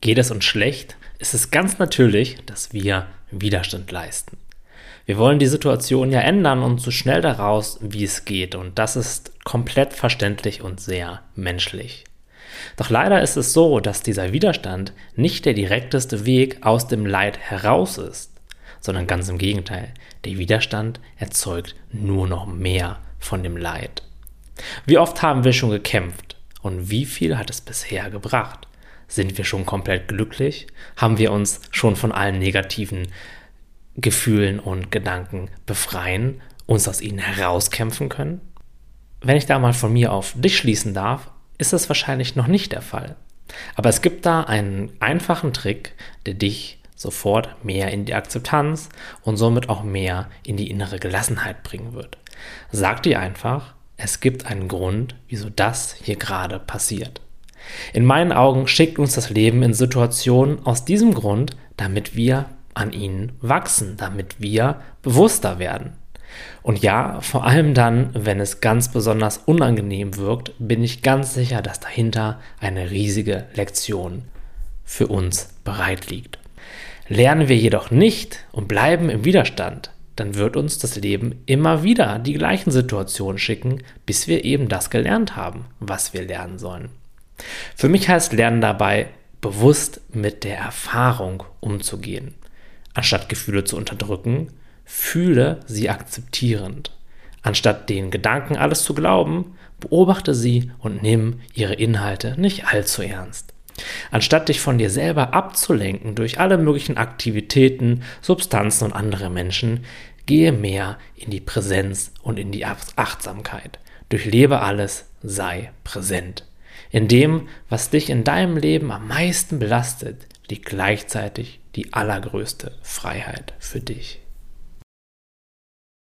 Geht es uns schlecht, ist es ganz natürlich, dass wir Widerstand leisten. Wir wollen die Situation ja ändern und so schnell daraus, wie es geht. Und das ist komplett verständlich und sehr menschlich. Doch leider ist es so, dass dieser Widerstand nicht der direkteste Weg aus dem Leid heraus ist, sondern ganz im Gegenteil. Der Widerstand erzeugt nur noch mehr von dem Leid. Wie oft haben wir schon gekämpft und wie viel hat es bisher gebracht? Sind wir schon komplett glücklich? Haben wir uns schon von allen negativen Gefühlen und Gedanken befreien, uns aus ihnen herauskämpfen können? Wenn ich da mal von mir auf dich schließen darf, ist das wahrscheinlich noch nicht der Fall. Aber es gibt da einen einfachen Trick, der dich sofort mehr in die Akzeptanz und somit auch mehr in die innere Gelassenheit bringen wird. Sag dir einfach, es gibt einen Grund, wieso das hier gerade passiert. In meinen Augen schickt uns das Leben in Situationen aus diesem Grund, damit wir an ihnen wachsen, damit wir bewusster werden. Und ja, vor allem dann, wenn es ganz besonders unangenehm wirkt, bin ich ganz sicher, dass dahinter eine riesige Lektion für uns bereit liegt. Lernen wir jedoch nicht und bleiben im Widerstand, dann wird uns das Leben immer wieder die gleichen Situationen schicken, bis wir eben das gelernt haben, was wir lernen sollen. Für mich heißt Lernen dabei, bewusst mit der Erfahrung umzugehen. Anstatt Gefühle zu unterdrücken, fühle sie akzeptierend. Anstatt den Gedanken alles zu glauben, beobachte sie und nimm ihre Inhalte nicht allzu ernst. Anstatt dich von dir selber abzulenken durch alle möglichen Aktivitäten, Substanzen und andere Menschen, gehe mehr in die Präsenz und in die Achtsamkeit. Durchlebe alles, sei präsent. In dem, was dich in deinem Leben am meisten belastet, liegt gleichzeitig die allergrößte Freiheit für dich.